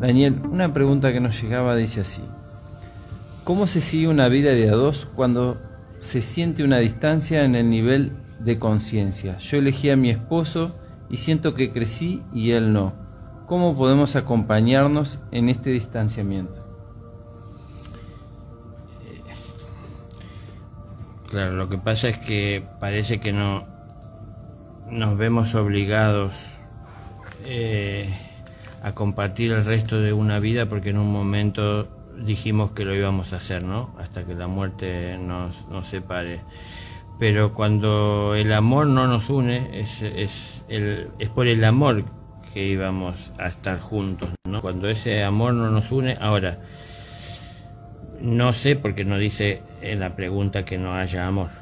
Daniel, una pregunta que nos llegaba dice así. ¿Cómo se sigue una vida de a dos cuando se siente una distancia en el nivel de conciencia? Yo elegí a mi esposo y siento que crecí y él no. ¿Cómo podemos acompañarnos en este distanciamiento? Claro, lo que pasa es que parece que no nos vemos obligados eh, a compartir el resto de una vida porque en un momento dijimos que lo íbamos a hacer, ¿no? Hasta que la muerte nos, nos separe. Pero cuando el amor no nos une, es, es, el, es por el amor que íbamos a estar juntos, ¿no? Cuando ese amor no nos une, ahora, no sé porque no dice en la pregunta que no haya amor.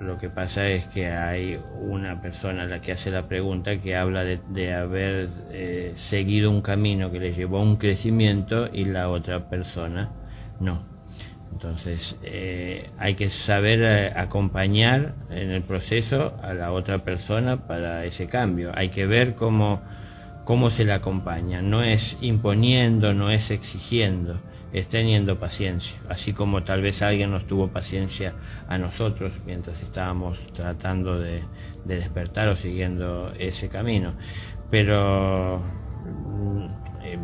Lo que pasa es que hay una persona a la que hace la pregunta que habla de, haber eh, seguido un camino que le llevó a un crecimiento y la otra persona no. Entonces eh, hay que saber eh, acompañar en el proceso a la otra persona para ese cambio. Hay que ver cómo, cómo se le acompaña. No es imponiendo, no es exigiendo es teniendo paciencia, así como tal vez alguien nos tuvo paciencia a nosotros mientras estábamos tratando de, despertar o siguiendo ese camino. Pero mm, eh,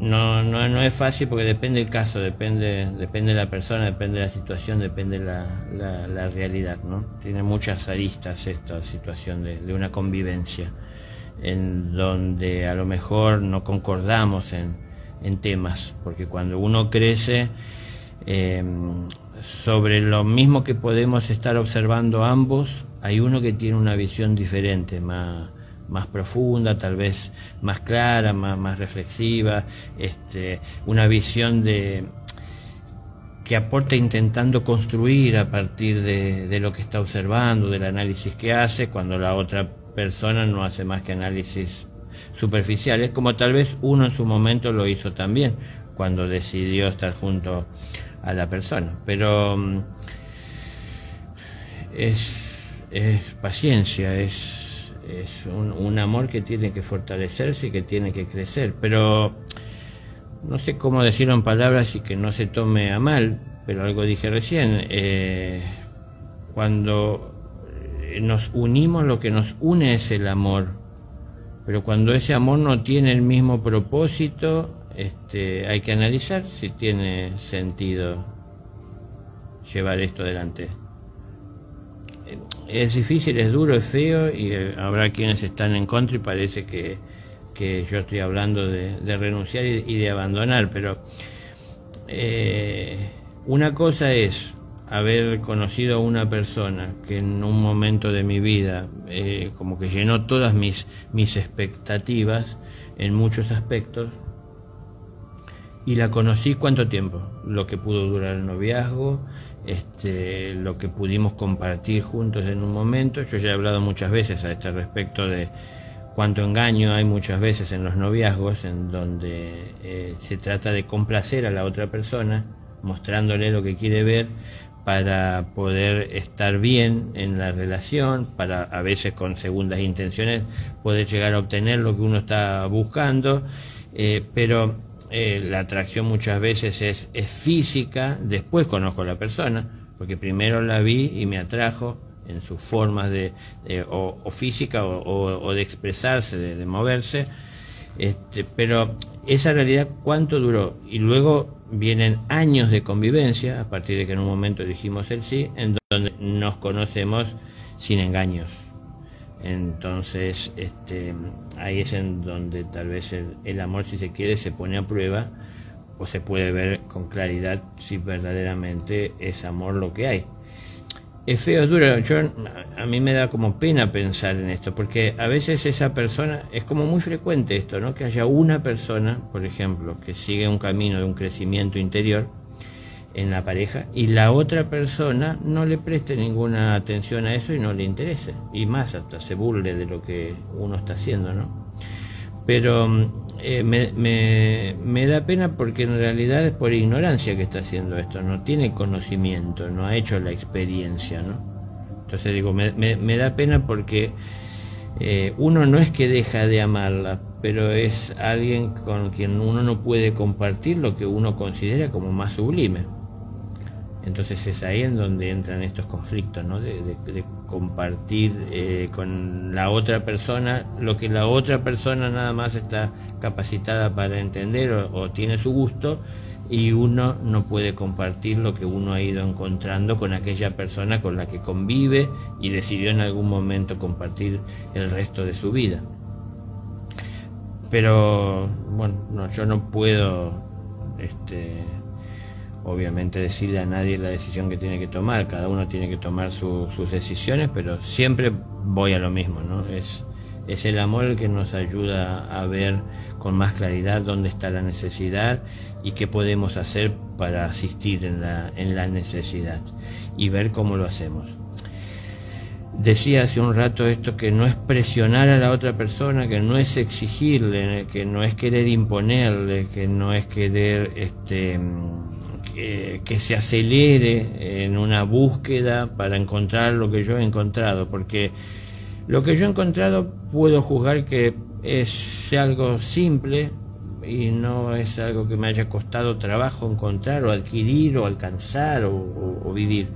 no, no, es fácil porque depende del caso, depende, depende de la persona, depende de la situación, depende de la, realidad. ¿no? Tiene muchas aristas esta situación de, de una convivencia en donde a lo mejor no concordamos en, en temas, porque cuando uno crece em, sobre lo mismo que podemos estar observando ambos, hay uno que tiene una visión diferente, más, más profunda, tal vez más clara, más, más reflexiva, este, una visión de que aporta intentando construir a partir de, de, lo que está observando, del análisis que hace, cuando la otra persona no hace más que análisis superficiales, como tal vez uno en su momento lo hizo también, cuando decidió estar junto a la persona. Pero mm, es, es paciencia, es, es un, amor que tiene que fortalecerse y que tiene que crecer. Pero no sé cómo decirlo en palabras y que no se tome a mal, pero algo dije recién. Eh, cuando nos unimos, lo que nos une es el amor pero cuando ese amor no tiene el mismo propósito, este, hay que analizar si tiene sentido llevar esto adelante. Es difícil, es duro, es feo y eh, habrá quienes están en contra y parece que, yo estoy hablando de, renunciar y, de abandonar, pero eh, una cosa es haber conocido a una persona que en un momento de mi vida eh, como que llenó todas mis, mis expectativas en muchos aspectos y la conocí cuánto tiempo, lo que pudo durar el noviazgo, este, lo que pudimos compartir juntos en un momento. Yo ya he hablado muchas veces a este respecto de cuánto engaño hay muchas veces en los noviazgos, en donde eh, se trata de complacer a la otra persona, mostrándole lo que quiere ver, para poder estar bien en la relación, para a veces con segundas intenciones poder llegar a obtener lo que uno está buscando, eh, pero eh, la atracción muchas veces es, física, después conozco a la persona, porque primero la vi y me atrajo en sus formas de, o, física o, de expresarse, de, moverse, este, pero esa realidad cuánto duró y luego vienen años de convivencia, a partir de que en un momento dijimos el sí, en donde nos conocemos sin engaños. Entonces, este, ahí es en donde tal vez el, amor, si se quiere, se pone a prueba o se puede ver con claridad si verdaderamente es amor lo que hay. Es feo, es duro. A mí me da como pena pensar en esto, porque a veces esa persona, es como muy frecuente esto, ¿no? Que haya una persona, por ejemplo, que sigue un camino de un crecimiento interior en la pareja y la otra persona no le preste ninguna atención a eso y no le interese. Y más, hasta se burle de lo que uno está haciendo, ¿no? Pero eh, me, me, da pena porque en realidad es por ignorancia que está haciendo esto, no tiene conocimiento, no ha hecho la experiencia, ¿no? Entonces digo, me, da pena porque eh, uno no es que deja de amarla, pero es alguien con quien uno no puede compartir lo que uno considera como más sublime. Entonces es ahí en donde entran estos conflictos, ¿no? de, compartir eh, con la otra persona lo que la otra persona nada más está capacitada para entender o, tiene su gusto y uno no puede compartir lo que uno ha ido encontrando con aquella persona con la que convive y decidió en algún momento compartir el resto de su vida. Pero bueno, yo no puedo este, obviamente decirle a nadie la decisión que tiene que tomar, cada uno tiene que tomar sus decisiones, pero siempre voy a lo mismo, ¿no? Es, es el amor el que nos ayuda a ver con más claridad dónde está la necesidad y qué podemos hacer para asistir en la, en la necesidad y ver cómo lo hacemos. Decía hace un rato esto que no es presionar a la otra persona, que no es exigirle, que no es querer imponerle, que no es querer este, que, se acelere en una búsqueda para encontrar lo que yo he encontrado, porque lo que yo he encontrado puedo juzgar que es algo simple y no es algo que me haya costado trabajo encontrar o adquirir o alcanzar o, vivir.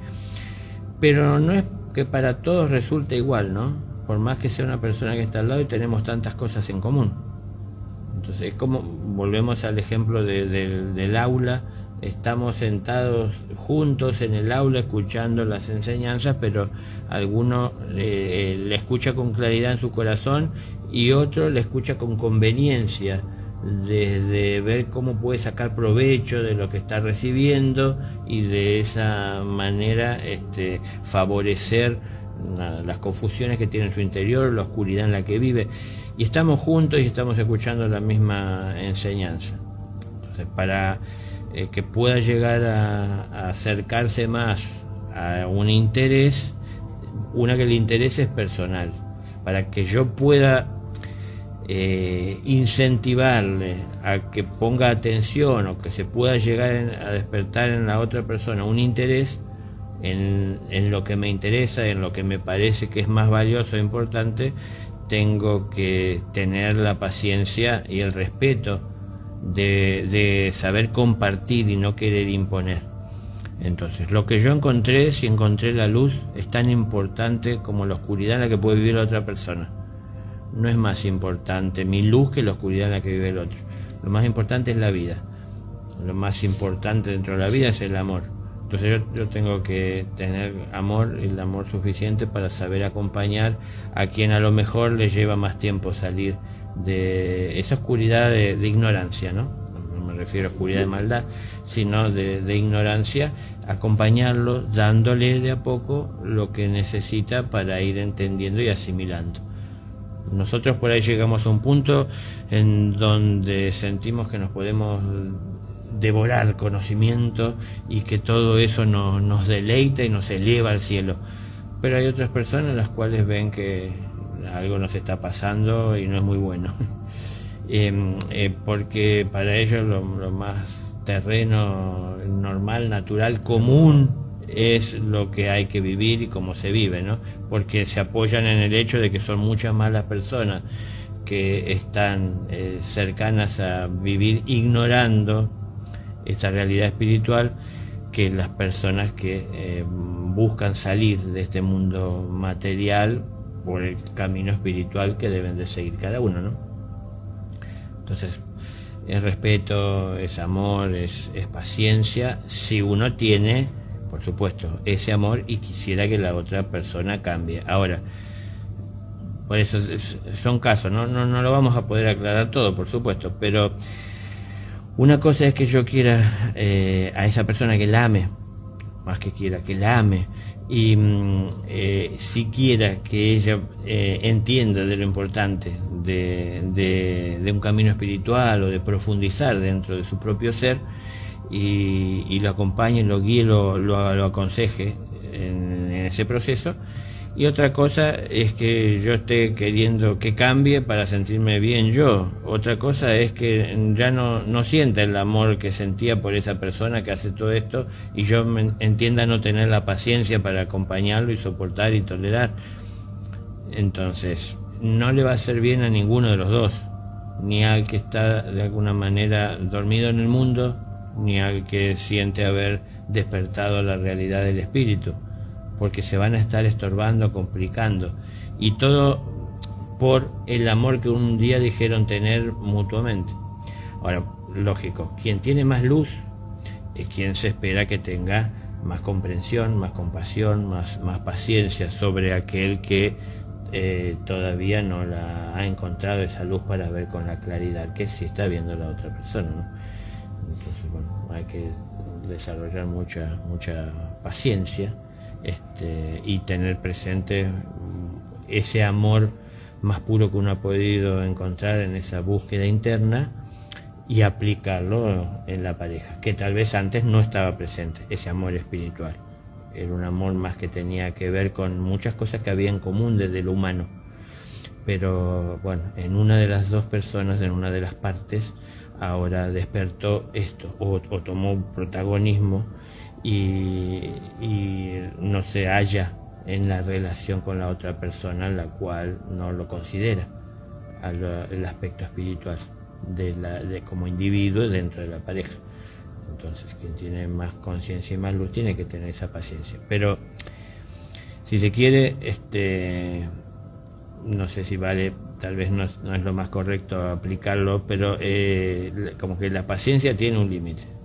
Pero no es que para todos resulte igual, ¿no? Por más que sea una persona que está al lado y tenemos tantas cosas en común. Entonces, es como volvemos al ejemplo del aula estamos sentados juntos en el aula escuchando las enseñanzas, pero alguno eh, le escucha con claridad en su corazón y otro le escucha con conveniencia, desde ver cómo puede sacar provecho de lo que está recibiendo y de esa manera este, favorecer las confusiones que tiene en su interior, la oscuridad en la que vive. Y estamos juntos y estamos escuchando la misma enseñanza. Entonces, para eh, que pueda llegar a, acercarse más a un interés, una que le interese es personal, para que yo pueda eh, incentivarle a que ponga atención o que se pueda llegar a despertar en la otra persona un interés en, en, lo que me interesa, en lo que me parece que es más valioso e importante, tengo que tener la paciencia y el respeto de, saber compartir y no querer imponer. Entonces, lo que yo encontré, si encontré la luz, es tan importante como la oscuridad en la que puede vivir la otra persona. No es más importante mi luz que la oscuridad en la que vive el otro. Lo más importante es la vida. Lo más importante dentro de la vida es el amor. Entonces yo, yo, tengo que tener amor, el amor suficiente para saber acompañar a quien a lo mejor le lleva más tiempo salir de esa oscuridad de, ignorancia, ¿no? no me refiero a oscuridad de maldad, sino de, ignorancia, acompañarlo dándole de a poco lo que necesita para ir entendiendo y asimilando. Nosotros por ahí llegamos a un punto en donde sentimos que nos podemos devorar conocimiento y que todo eso nos deleita y nos eleva al cielo. Pero hay otras personas las cuales ven que algo nos está pasando y no es muy bueno. Em, eh, porque para ellos lo, más terreno normal, natural, común es lo que hay que vivir y cómo se vive, ¿no? Porque se apoyan en el hecho de que son muchas más las personas que están eh, cercanas a vivir ignorando esta realidad espiritual que las personas que eh, buscan salir de este mundo material por el camino espiritual que deben de seguir cada uno, ¿no? Entonces, es respeto, es amor, es, paciencia, si uno tiene, por supuesto, ese amor y quisiera que la otra persona cambie. Ahora, por eso son casos, ¿no? No, no lo vamos a poder aclarar todo, por supuesto, pero una cosa es que yo quiera eh, a esa persona que la ame, más que quiera, que la ame, y mm, eh, siquiera que ella eh, entienda de lo importante de, un camino espiritual o de profundizar dentro de su propio ser y, lo acompañe, lo guíe, lo, lo, aconseje en ese proceso, y otra cosa es que yo esté queriendo que cambie para sentirme bien yo. Otra cosa es que ya no, no sienta el amor que sentía por esa persona que hace todo esto y yo entienda no tener la paciencia para acompañarlo y soportar y tolerar. Entonces, no le va a hacer bien a ninguno de los dos. ni al que está de alguna manera dormido en el mundo, ni al que siente haber despertado la realidad del espíritu, porque se van a estar estorbando, complicando, y todo por el amor que un día dijeron tener mutuamente. Ahora, lógico, quien tiene más luz es quien se espera que tenga más comprensión, más compasión, más, más paciencia sobre aquel que eh, todavía no la ha encontrado esa luz para ver con la claridad que sí está viendo la otra persona. Entonces, bueno, hay que desarrollar mucha, mucha paciencia este, y tener presente ese amor más puro que uno ha podido encontrar en esa búsqueda interna y aplicarlo en la pareja, que tal vez antes no estaba presente, ese amor espiritual. Era un amor más que tenía que ver con muchas cosas que había en común desde lo humano. Pero bueno, en una de las dos personas, en una de las partes, ahora despertó esto, o, tomó protagonismo y, no se halla en la relación con la otra persona, la cual no lo considera el aspecto espiritual de, la, de como individuo dentro de la pareja. Entonces, quien tiene más conciencia y más luz tiene que tener esa paciencia. Pero, si se quiere, este, no sé si vale, tal vez no es, lo más correcto aplicarlo, pero eh, como que la paciencia tiene un límite.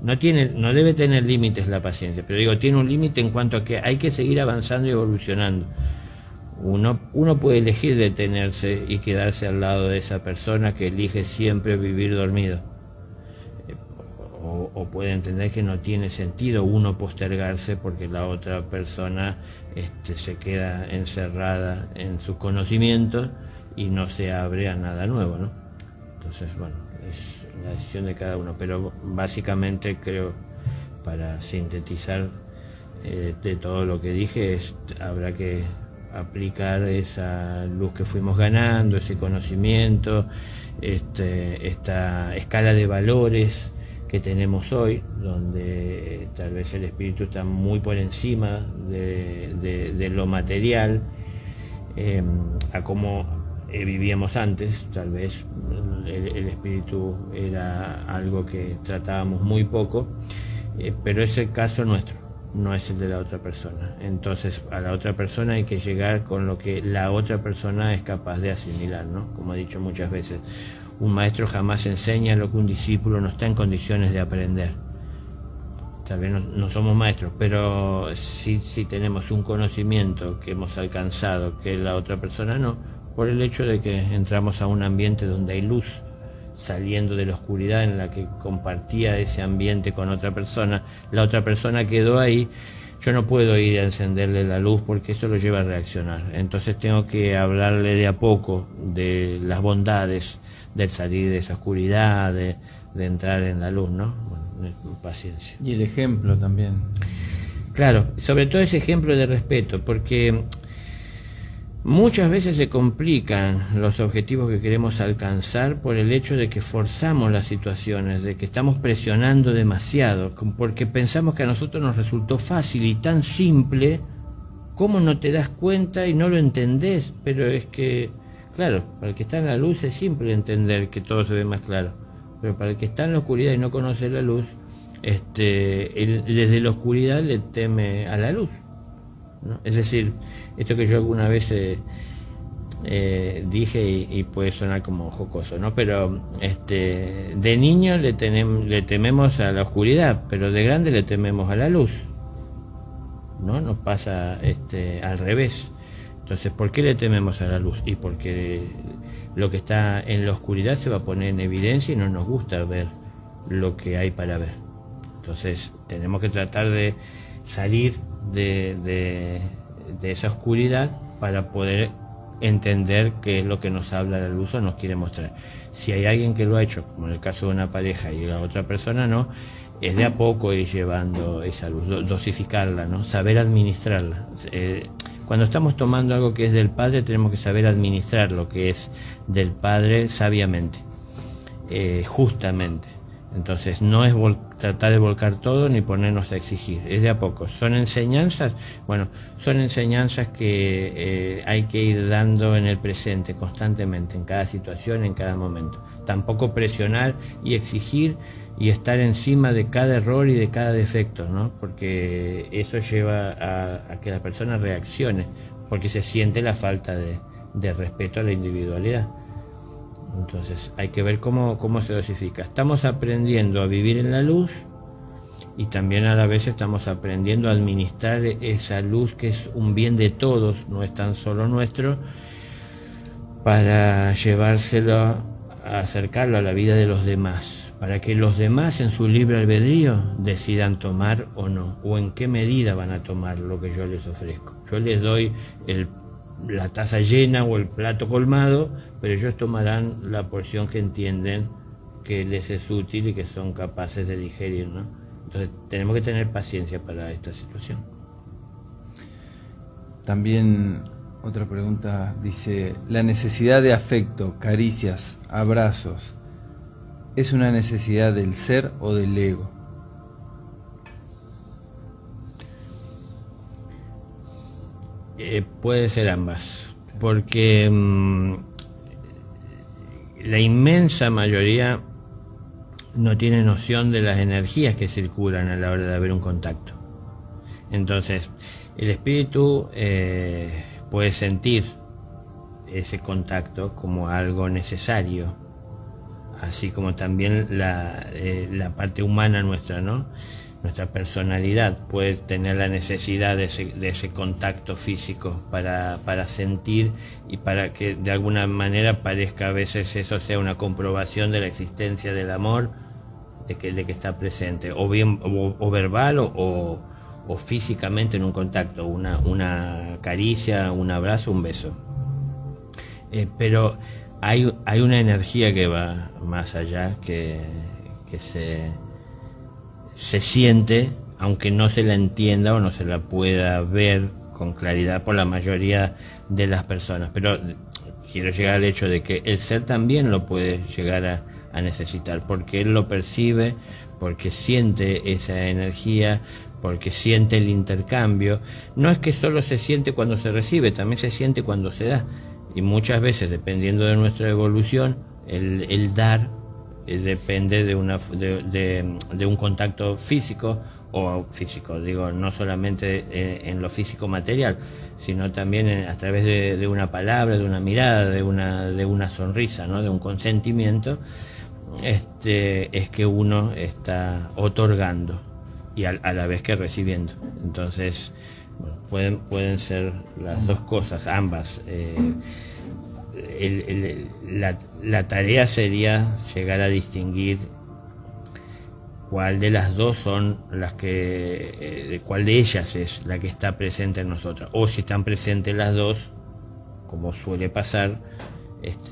No, tiene, no debe tener límites la paciencia, pero digo, tiene un límite en cuanto a que hay que seguir avanzando y evolucionando. Uno, uno puede elegir detenerse y quedarse al lado de esa persona que elige siempre vivir dormido. Eh, o, puede entender que no tiene sentido uno postergarse porque la otra persona este, se queda encerrada en sus conocimientos y no se abre a nada nuevo. ¿no? Entonces, bueno, es la decisión de cada uno. Pero básicamente creo, para sintetizar eh, de todo lo que dije, es, habrá que aplicar esa luz que fuimos ganando, ese conocimiento, este, esta escala de valores que tenemos hoy, donde tal vez el espíritu está muy por encima de, lo material, em, a como eh, vivíamos antes, tal vez el, espíritu era algo que tratábamos muy poco, eh, pero es el caso nuestro no es el de la otra persona. Entonces a la otra persona hay que llegar con lo que la otra persona es capaz de asimilar, ¿no? Como he dicho muchas veces, un maestro jamás enseña lo que un discípulo no está en condiciones de aprender. Tal vez no, somos maestros, pero sí, sí tenemos un conocimiento que hemos alcanzado que la otra persona no, por el hecho de que entramos a un ambiente donde hay luz saliendo de la oscuridad en la que compartía ese ambiente con otra persona, la otra persona quedó ahí, yo no puedo ir a encenderle la luz porque eso lo lleva a reaccionar. Entonces tengo que hablarle de a poco de las bondades del salir de esa oscuridad, de, entrar en la luz, ¿no? paciencia. Y el ejemplo también. Claro, sobre todo ese ejemplo de respeto, porque Muchas veces se complican los objetivos que queremos alcanzar por el hecho de que forzamos las situaciones, de que estamos presionando demasiado, porque pensamos que a nosotros nos resultó fácil y tan simple, ¿cómo no te das cuenta y no lo entendés? Pero es que, claro, para el que está en la luz es simple entender que todo se ve más claro, pero para el que está en la oscuridad y no conoce la luz, este, desde la oscuridad le teme a la luz. Es decir, esto que yo alguna vez eh, eh, dije y, puede sonar como jocoso, ¿no? Pero este, de niño le, le tememos a la oscuridad, pero de grande le tememos a la luz. ¿No? Nos pasa este, al revés. Entonces, ¿por qué le tememos a la luz? Y porque lo que está en la oscuridad se va a poner en evidencia y no nos gusta ver lo que hay para ver. Entonces, tenemos que tratar de salir de, esa oscuridad para poder entender qué es lo que nos habla la luz o nos quiere mostrar. Si hay alguien que lo ha hecho, como en el caso de una pareja y la otra persona no, es de a poco ir llevando esa luz, dosificarla, ¿no? saber administrarla. Eh, cuando estamos tomando algo que es del Padre, tenemos que saber administrar lo que es del Padre sabiamente, eh, justamente Entonces no es tratar de volcar todo ni ponernos a exigir, es de a poco. Son enseñanzas, bueno, son enseñanzas que eh, hay que ir dando en el presente constantemente, en cada situación, en cada momento. Tampoco presionar y exigir y estar encima de cada error y de cada defecto, ¿no? Porque eso lleva a, que la persona reaccione, porque se siente la falta de, de respeto a la individualidad. Entonces hay que ver cómo, cómo se dosifica. Estamos aprendiendo a vivir en la luz y también a la vez estamos aprendiendo a administrar esa luz que es un bien de todos, no es tan solo nuestro, para llevárselo, a acercarlo a la vida de los demás, para que los demás en su libre albedrío decidan tomar o no, o en qué medida van a tomar lo que yo les ofrezco. Yo les doy el la taza llena o el plato colmado, pero ellos tomarán la porción que entienden que les es útil y que son capaces de digerir, ¿no? Entonces tenemos que tener paciencia para esta situación. También otra pregunta dice, la necesidad de afecto, caricias, abrazos, ¿es una necesidad del ser o del ego? Eh, puede ser ambas, porque mm, la inmensa mayoría no tiene noción de las energías que circulan a la hora de haber un contacto. Entonces, el espíritu eh, puede sentir ese contacto como algo necesario, así como también la, eh, la parte humana nuestra, ¿no? Nuestra personalidad puede tener la necesidad de ese, contacto físico para, sentir y para que de alguna manera parezca a veces eso sea una comprobación de la existencia del amor, de que, de que está presente, o bien o, verbal o, físicamente en un contacto, una, una caricia, un abrazo, un beso. Eh, pero hay, hay una energía que va más allá, que, que se se siente, aunque no se la entienda o no se la pueda ver con claridad por la mayoría de las personas. Pero quiero llegar al hecho de que el ser también lo puede llegar a, necesitar, porque él lo percibe, porque siente esa energía, porque siente el intercambio. No es que solo se siente cuando se recibe, también se siente cuando se da. Y muchas veces, dependiendo de nuestra evolución, el, el dar eh, depende de, una, de, un contacto físico o físico, digo, no solamente eh, en, lo físico material, sino también a través de, una palabra, de una mirada, de una, de una sonrisa, ¿no? de un consentimiento, este, es que uno está otorgando y a, la vez que recibiendo. Entonces, pueden, pueden ser las dos cosas, ambas. Eh, la, tarea sería llegar a distinguir cuál de las dos son las que, eh, cuál de ellas es la que está presente en nosotros. O si están presentes las dos, como suele pasar,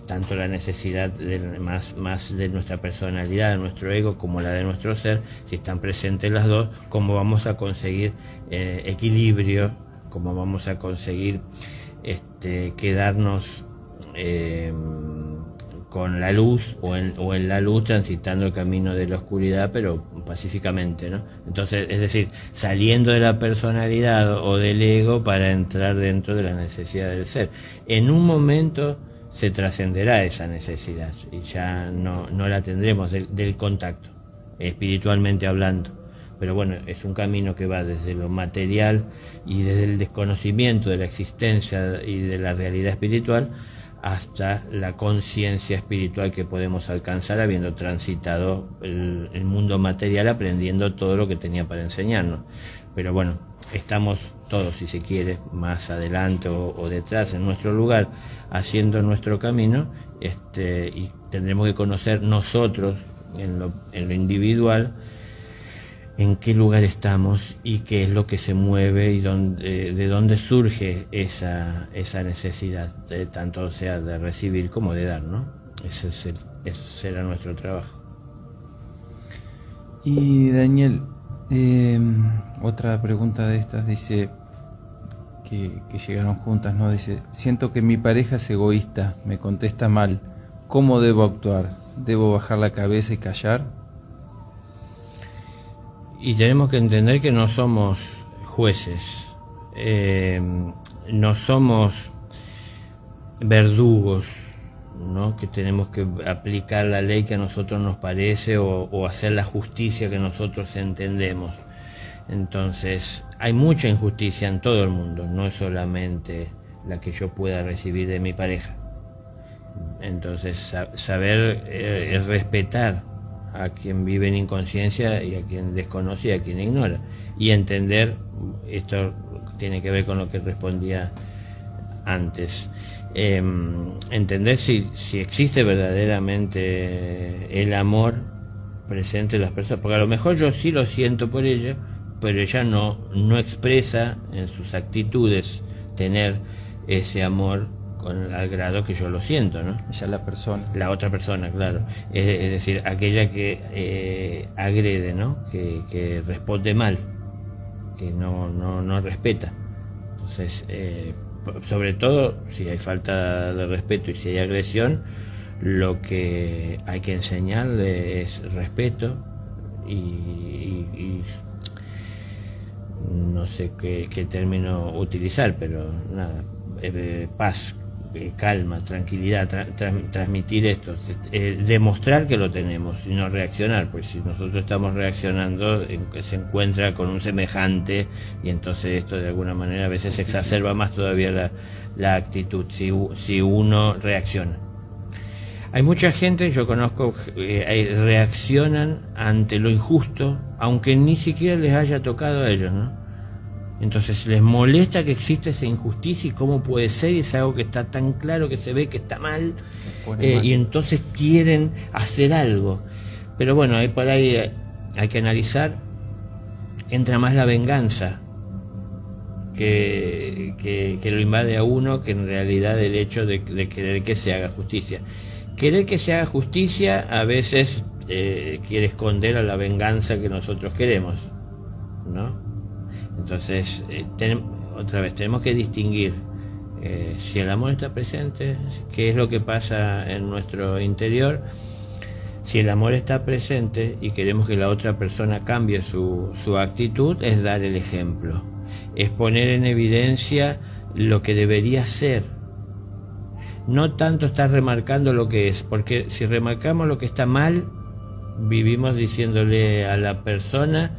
tanto la necesidad de, más, más de nuestra personalidad, de nuestro ego, como la de nuestro ser, si están presentes las dos, cómo vamos a conseguir eh, equilibrio, cómo vamos a conseguir este, quedarnos eh, con la luz o en, la luz transitando el camino de la oscuridad, pero pacíficamente, ¿no? Entonces, es decir, saliendo de la personalidad o del ego para entrar dentro de la necesidad del ser. En un momento se trascenderá esa necesidad y ya no, no la tendremos del, del contacto, espiritualmente hablando. Pero bueno, es un camino que va desde lo material y desde el desconocimiento de la existencia y de la realidad espiritual hasta la conciencia espiritual que podemos alcanzar habiendo transitado el, mundo material aprendiendo todo lo que tenía para enseñarnos. Pero bueno, estamos todos, si se quiere, más adelante o, detrás en nuestro lugar, haciendo nuestro camino, este, y tendremos que conocer nosotros en lo, en lo individual, en qué lugar estamos y qué es lo que se mueve y de dónde surge esa, esa necesidad, de, tanto sea de recibir como de dar, ¿no? Ese, será nuestro trabajo. Y Daniel, em, otra pregunta de estas dice que, que llegaron juntas, ¿no? Dice, siento que mi pareja es egoísta, me contesta mal, ¿cómo debo actuar? ¿Debo bajar la cabeza y callar? Y tenemos que entender que no somos jueces, eh, no somos verdugos, ¿no? que tenemos que aplicar la ley que a nosotros nos parece o, hacer la justicia que nosotros entendemos. Entonces, hay mucha injusticia en todo el mundo, no es solamente la que yo pueda recibir de mi pareja. Entonces, saber eh, respetar a quien vive en inconsciencia y a quien desconoce y a quien ignora. Y entender, esto tiene que ver con lo que respondía antes, em, entender si, si existe verdaderamente el amor presente en las personas, porque a lo mejor yo sí lo siento por ella, pero ella no, no expresa en sus actitudes tener ese amor con al grado que yo lo siento, ¿no? Ella es la persona. La otra persona, claro. Es, decir, aquella que eh, agrede, ¿no? Que, responde mal, que no, no, no respeta. Entonces, eh, sobre todo, si hay falta de respeto y si hay agresión, lo que hay que enseñarle es respeto y, no sé qué, término utilizar, pero nada, eh, paz, eh, calma, tranquilidad, transmitir esto, eh, demostrar que lo tenemos y no reaccionar, porque si nosotros estamos reaccionando se encuentra con un semejante y entonces esto de alguna manera a veces exacerba más todavía la, actitud si, si, uno reacciona. Hay mucha gente, yo conozco, eh, reaccionan ante lo injusto, aunque ni siquiera les haya tocado a ellos, ¿no? Entonces les molesta que exista esa injusticia y cómo puede ser, y es algo que está tan claro que se ve que está mal, eh, y entonces quieren hacer algo. Pero bueno, ahí por ahí hay que analizar, entra más la venganza que, que, lo invade a uno que en realidad el hecho de, querer que se haga justicia. Querer que se haga justicia a veces eh, quiere esconder a la venganza que nosotros queremos, ¿no? Entonces, eh, otra vez, tenemos que distinguir eh, si el amor está presente, qué es lo que pasa en nuestro interior. Si el amor está presente y queremos que la otra persona cambie su, su actitud, es dar el ejemplo, es poner en evidencia lo que debería ser. No tanto estar remarcando lo que es, porque si remarcamos lo que está mal, vivimos diciéndole a la persona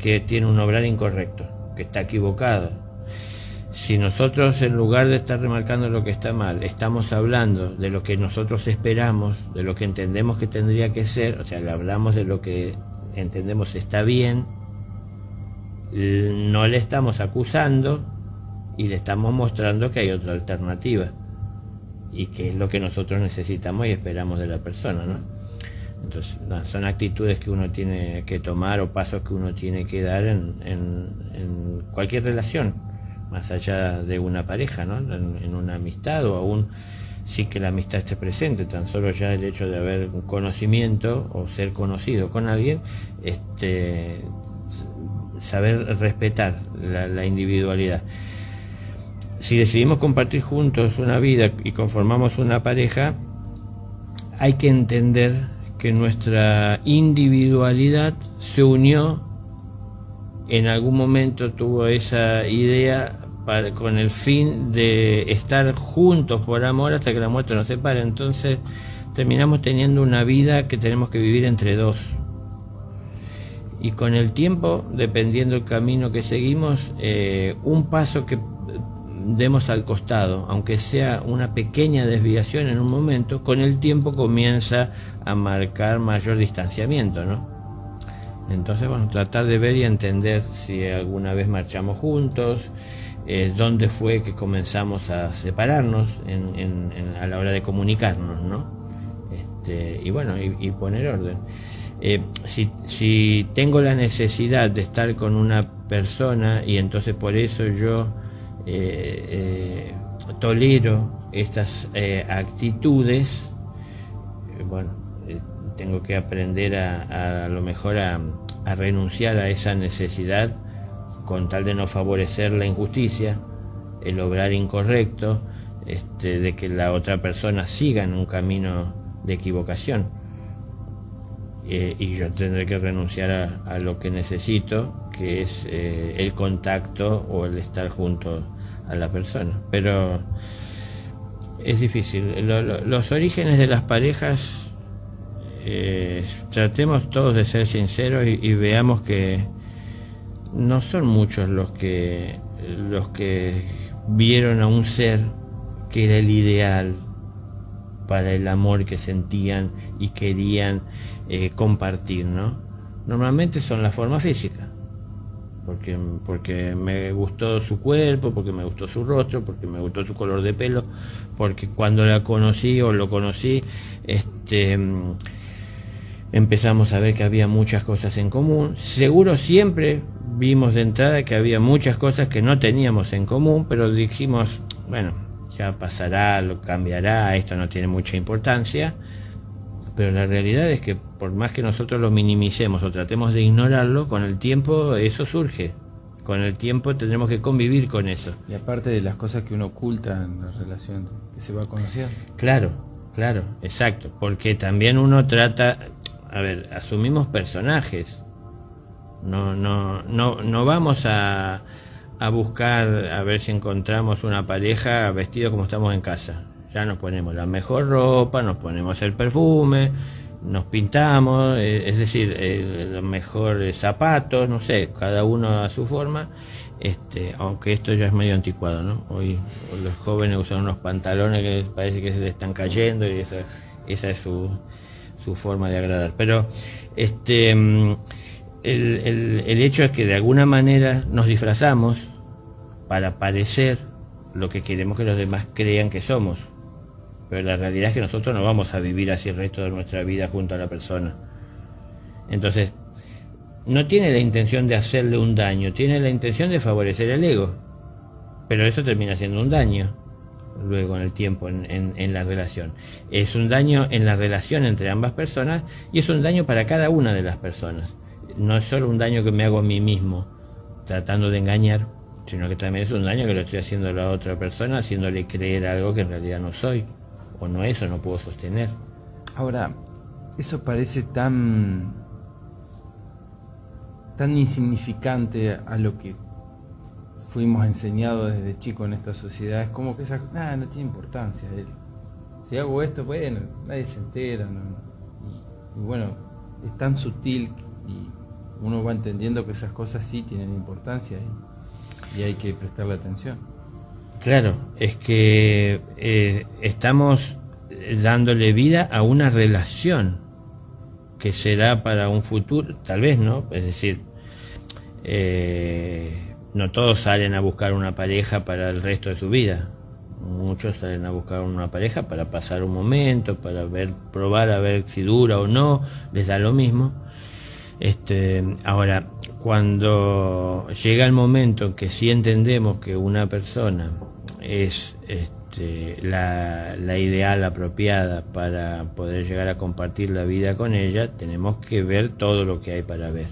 que tiene un obrar incorrecto que está equivocado. Si nosotros en lugar de estar remarcando lo que está mal, estamos hablando de lo que nosotros esperamos, de lo que entendemos que tendría que ser, o sea, le hablamos de lo que entendemos está bien, no le estamos acusando y le estamos mostrando que hay otra alternativa y que es lo que nosotros necesitamos y esperamos de la persona, ¿no? Entonces, son actitudes que uno tiene que tomar o pasos que uno tiene que dar en, cualquier relación, más allá de una pareja, ¿no? En, una amistad o aún sí que la amistad esté presente, tan solo ya el hecho de haber un conocimiento o ser conocido con alguien, este, saber respetar la individualidad. Si decidimos compartir juntos una vida y conformamos una pareja, hay que entender que nuestra individualidad se unió, en algún momento tuvo esa idea con el fin de estar juntos por amor hasta que la muerte nos separe. Entonces terminamos teniendo una vida que tenemos que vivir entre dos. Y con el tiempo, dependiendo del camino que seguimos, eh, un paso que demos al costado, aunque sea una pequeña desviación en un momento, con el tiempo comienza a marcar mayor distanciamiento, ¿no? Entonces, bueno, tratar de ver y entender si alguna vez marchamos juntos, eh, dónde fue que comenzamos a separarnos a la hora de comunicarnos, ¿no? Este, y bueno, y, poner orden. Eh, si tengo la necesidad de estar con una persona y entonces por eso yo eh, eh, tolero estas eh, actitudes, bueno, tengo que aprender a, lo mejor a, renunciar a esa necesidad con tal de no favorecer la injusticia, el obrar incorrecto, este, de que la otra persona siga en un camino de equivocación. y yo tendré que renunciar a, lo que necesito, que es el contacto o el estar junto a la persona. Pero es difícil. los orígenes de las parejas, eh, tratemos todos de ser sinceros y, veamos que no son muchos los que los que vieron a un ser que era el ideal para el amor que sentían y querían eh, compartir, ¿no? Normalmente son la forma física, porque, porque me gustó su cuerpo, porque me gustó su rostro, porque me gustó su color de pelo, porque cuando la conocí o lo conocí, este, empezamos a ver que había muchas cosas en común. Seguro siempre vimos de entrada que había muchas cosas que no teníamos en común, pero dijimos, bueno, ya pasará, lo cambiará, esto no tiene mucha importancia pero la realidad es que por más que nosotros lo minimicemos o tratemos de ignorarlo, con el tiempo eso surge. Con el tiempo tendremos que convivir con eso. Y aparte de las cosas que uno oculta en la relación que se va conociendo. Claro, claro, exacto. Porque también uno trata, a ver, asumimos personajes. No, no, no, no vamos a, a buscar a ver si encontramos una pareja vestido como estamos en casa ya nos ponemos la mejor ropa, nos ponemos el perfume, nos pintamos, eh, es decir, eh, los mejores zapatos, no sé, cada uno a su forma, este, aunque esto ya es medio anticuado, ¿no? Hoy, los jóvenes usan unos pantalones que parece que se les están cayendo y esa, esa es su, su forma de agradar. Pero este, mm, el, el, el hecho es que de alguna manera nos disfrazamos para parecer lo que queremos que los demás crean que somos pero la realidad es que nosotros no vamos a vivir así el resto de nuestra vida junto a la persona. Entonces, no tiene la intención de hacerle un daño, tiene la intención de favorecer el ego. Pero eso termina siendo un daño luego en el tiempo, en, la relación. Es un daño en la relación entre ambas personas y es un daño para cada una de las personas. No es solo un daño que me hago a mí mismo tratando de engañar, sino que también es un daño que lo estoy haciendo a la otra persona, haciéndole creer algo que en realidad no soy o no eso no puedo sostener. Ahora, eso parece tan tan insignificante a lo que fuimos enseñados desde chico en esta sociedad, es como que esa, nada, no tiene importancia. Si hago esto, bueno, nadie se entera. Y, bueno, es tan sutil y uno va entendiendo que esas cosas sí tienen importancia y hay que prestarle atención. Claro, es que eh, estamos dándole vida a una relación que será para un futuro, tal vez, ¿no? Es decir, eh, no todos salen a buscar una pareja para el resto de su vida. Muchos salen a buscar una pareja para pasar un momento, para ver, probar a ver si dura o no, les da lo mismo. Este, ahora, cuando llega el momento en que sí entendemos que una persona es este, la, ideal apropiada para poder llegar a compartir la vida con ella, tenemos que ver todo lo que hay para ver.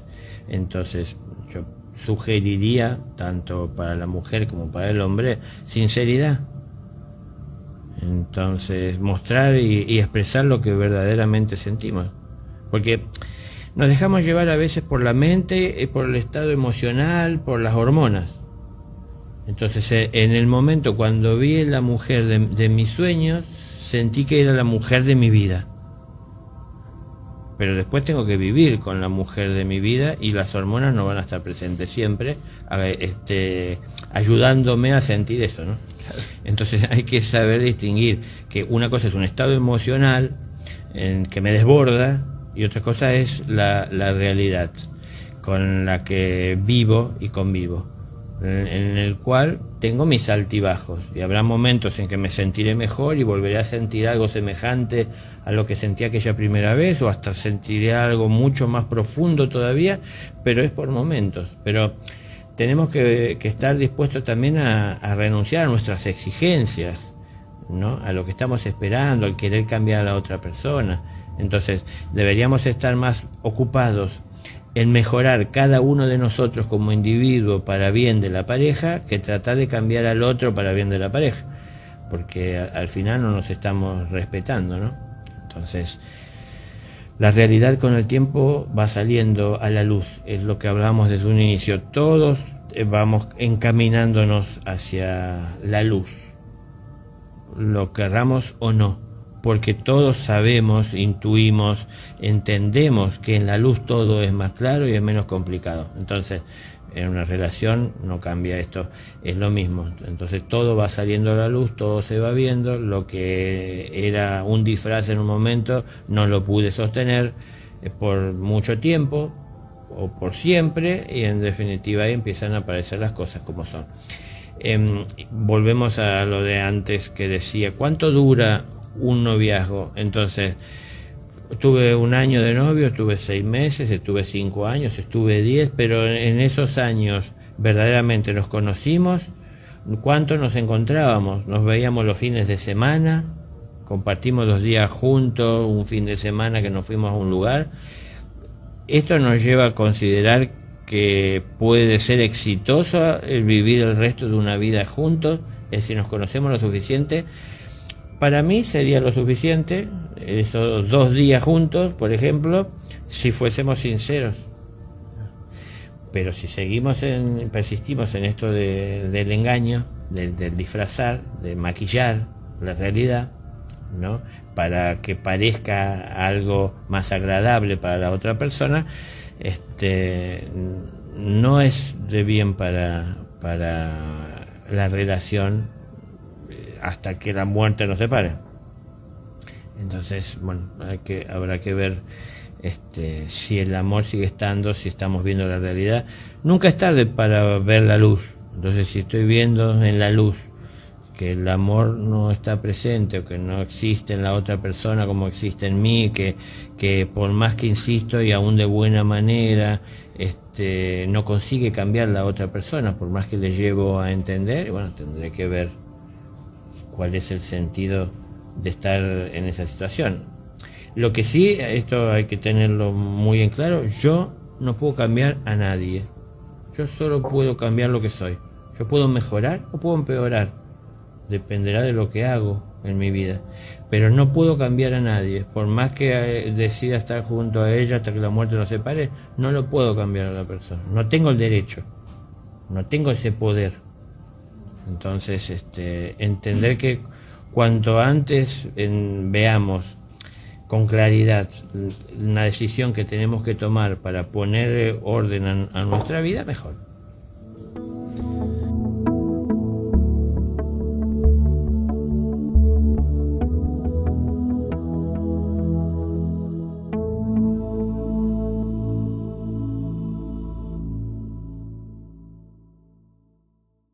Entonces, yo sugeriría, tanto para la mujer como para el hombre, sinceridad. Entonces, mostrar y, y expresar lo que verdaderamente sentimos. Porque nos dejamos llevar a veces por la mente, eh, por el estado emocional, por las hormonas entonces, eh, en el momento cuando vi la mujer de, mis sueños, sentí que era la mujer de mi vida. Pero después tengo que vivir con la mujer de mi vida y las hormonas no van a estar presentes siempre, este, ayudándome a sentir eso, ¿no? Entonces hay que saber distinguir que una cosa es un estado emocional en que me desborda y otra cosa es la realidad con la que vivo y convivo en el cual tengo mis altibajos y habrá momentos en que me sentiré mejor y volveré a sentir algo semejante a lo que sentí aquella primera vez o hasta sentiré algo mucho más profundo todavía, pero es por momentos. Pero tenemos que, estar dispuestos también a, a, renunciar a nuestras exigencias, ¿no? a lo que estamos esperando, al querer cambiar a la otra persona. Entonces deberíamos estar más ocupados en mejorar cada uno de nosotros como individuo para bien de la pareja que tratar de cambiar al otro para bien de la pareja, porque al final no nos estamos respetando, ¿no? Entonces, La realidad con el tiempo va saliendo a la luz, es lo que hablábamos desde un inicio. Todos eh, vamos encaminándonos hacia la luz, lo querramos o no, porque todos sabemos, intuimos, entendemos que en la luz todo es más claro y es menos complicado. Entonces, en una relación no cambia esto, es lo mismo. Entonces todo va saliendo a la luz, todo se va viendo, lo que era un disfraz en un momento no lo pude sostener eh, por mucho tiempo o por siempre y en definitiva ahí empiezan a aparecer las cosas como son. Em, volvemos a lo de antes que decía, ¿cuánto dura un noviazgo? Entonces, Tuve un año de novio, estuve seis meses, estuve cinco años, estuve diez, pero en esos años verdaderamente nos conocimos. ¿Cuánto nos encontrábamos? Nos veíamos los fines de semana, compartimos los días juntos, un fin de semana que nos fuimos a un lugar. Esto nos lleva a considerar que puede ser exitoso el vivir el resto de una vida juntos, es si nos conocemos lo suficiente para mí sería lo suficiente esos dos días juntos, por ejemplo, si fuésemos sinceros. Pero si seguimos en, persistimos en esto del engaño, del, disfrazar, de maquillar la realidad, ¿no? Para que parezca algo más agradable para la otra persona, este, no es de bien para, para la relación hasta que la muerte nos separe. Entonces, bueno, hay que, habrá que ver este, si el amor sigue estando, si estamos viendo la realidad. Nunca es tarde para ver la luz. Entonces, si estoy viendo en la luz que el amor no está presente o que no existe en la otra persona como existe en mí, que, que por más que insisto y aún de buena manera, este, no consigue cambiar la otra persona, por más que le llevo a entender, bueno, tendré que ver cuál es el sentido de estar en esa situación. Lo que sí, esto hay que tenerlo muy en claro, yo no puedo cambiar a nadie. Yo solo puedo cambiar lo que soy. Yo puedo mejorar o puedo empeorar. Dependerá de lo que hago en mi vida. Pero no puedo cambiar a nadie. Por más que eh, decida estar junto a ella hasta que la muerte nos separe, no lo puedo cambiar a la persona. No tengo el derecho. No tengo ese poder. Entonces, este, entender que cuanto antes veamos con claridad una decisión que tenemos que tomar para poner orden a, nuestra vida, mejor.